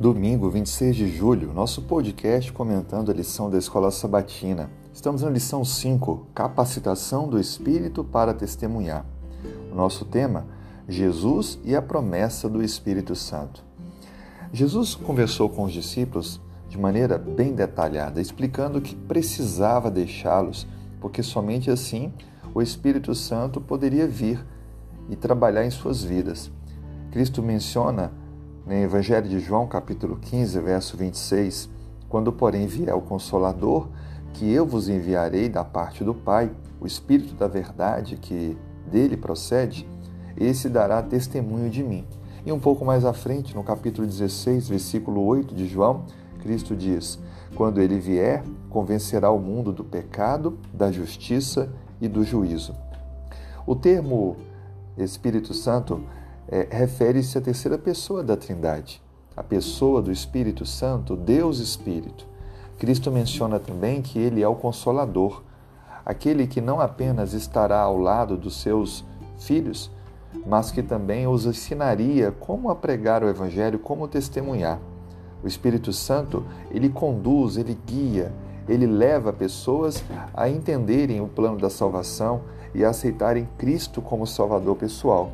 Domingo, 26 de julho, nosso podcast comentando a lição da Escola Sabatina. Estamos na lição 5, Capacitação do Espírito para Testemunhar. O nosso tema, Jesus e a promessa do Espírito Santo. Jesus conversou com os discípulos de maneira bem detalhada, explicando que precisava deixá-los, porque somente assim o Espírito Santo poderia vir e trabalhar em suas vidas. Cristo menciona no Evangelho de João, capítulo 15, verso 26, quando, porém, vier o Consolador, que eu vos enviarei da parte do Pai, o Espírito da verdade que dele procede, esse dará testemunho de mim. E um pouco mais à frente, no capítulo 16, versículo 8 de João, Cristo diz: Quando ele vier, convencerá o mundo do pecado, da justiça e do juízo. O termo Espírito Santo é, refere-se à terceira pessoa da Trindade, a pessoa do Espírito Santo, Deus Espírito. Cristo menciona também que ele é o Consolador, aquele que não apenas estará ao lado dos seus filhos, mas que também os ensinaria como a pregar o Evangelho, como testemunhar. O Espírito Santo, ele conduz, ele guia, ele leva pessoas a entenderem o plano da salvação e a aceitarem Cristo como Salvador pessoal.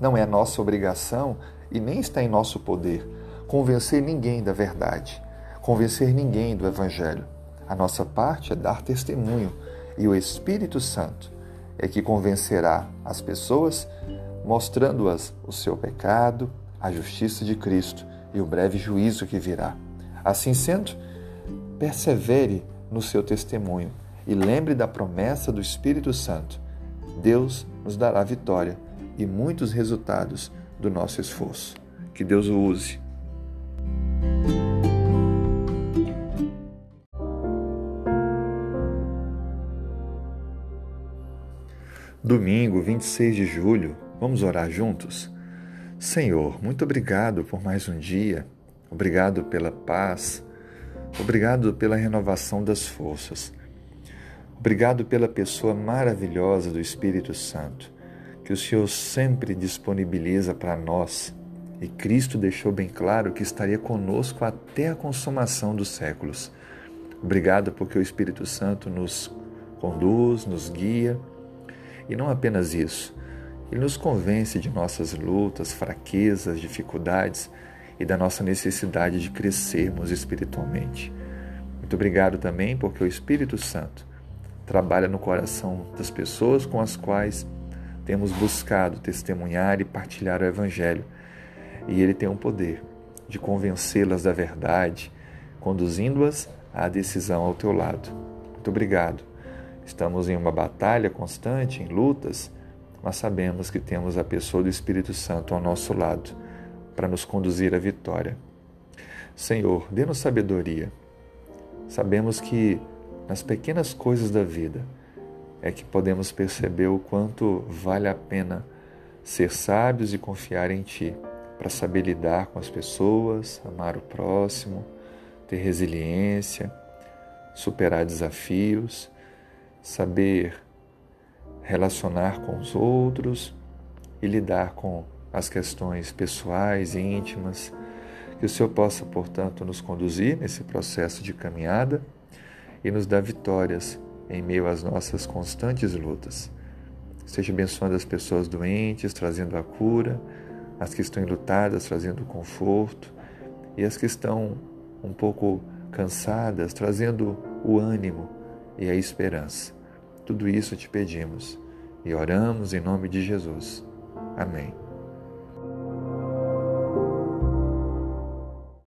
Não é nossa obrigação e nem está em nosso poder convencer ninguém da verdade, convencer ninguém do Evangelho. A nossa parte é dar testemunho e o Espírito Santo é que convencerá as pessoas, mostrando-as o seu pecado, a justiça de Cristo e o breve juízo que virá. Assim sendo, persevere no seu testemunho e lembre da promessa do Espírito Santo. Deus nos dará vitória e muitos resultados do nosso esforço. Que Deus o use. Domingo, 26 de julho, vamos orar juntos? Senhor, muito obrigado por mais um dia, obrigado pela paz, obrigado pela renovação das forças, obrigado pela pessoa maravilhosa do Espírito Santo que o Senhor sempre disponibiliza para nós. E Cristo deixou bem claro que estaria conosco até a consumação dos séculos. Obrigado porque o Espírito Santo nos conduz, nos guia. E não apenas isso, ele nos convence de nossas lutas, fraquezas, dificuldades e da nossa necessidade de crescermos espiritualmente. Muito obrigado também porque o Espírito Santo trabalha no coração das pessoas com as quais temos buscado testemunhar e partilhar o Evangelho. E ele tem o poder de convencê-las da verdade, conduzindo-as à decisão ao teu lado. Muito obrigado. Estamos em uma batalha constante, em lutas, mas sabemos que temos a pessoa do Espírito Santo ao nosso lado para nos conduzir à vitória. Senhor, dê-nos sabedoria. Sabemos que nas pequenas coisas da vida, é que podemos perceber o quanto vale a pena ser sábios e confiar em Ti, para saber lidar com as pessoas, amar o próximo, ter resiliência, superar desafios, saber relacionar com os outros e lidar com as questões pessoais e íntimas. Que o Senhor possa, portanto, nos conduzir nesse processo de caminhada e nos dar vitórias em meio às nossas constantes lutas. Esteja abençoando as pessoas doentes, trazendo a cura, as que estão enlutadas, trazendo conforto, e as que estão um pouco cansadas, trazendo o ânimo e a esperança. Tudo isso te pedimos e oramos em nome de Jesus. Amém.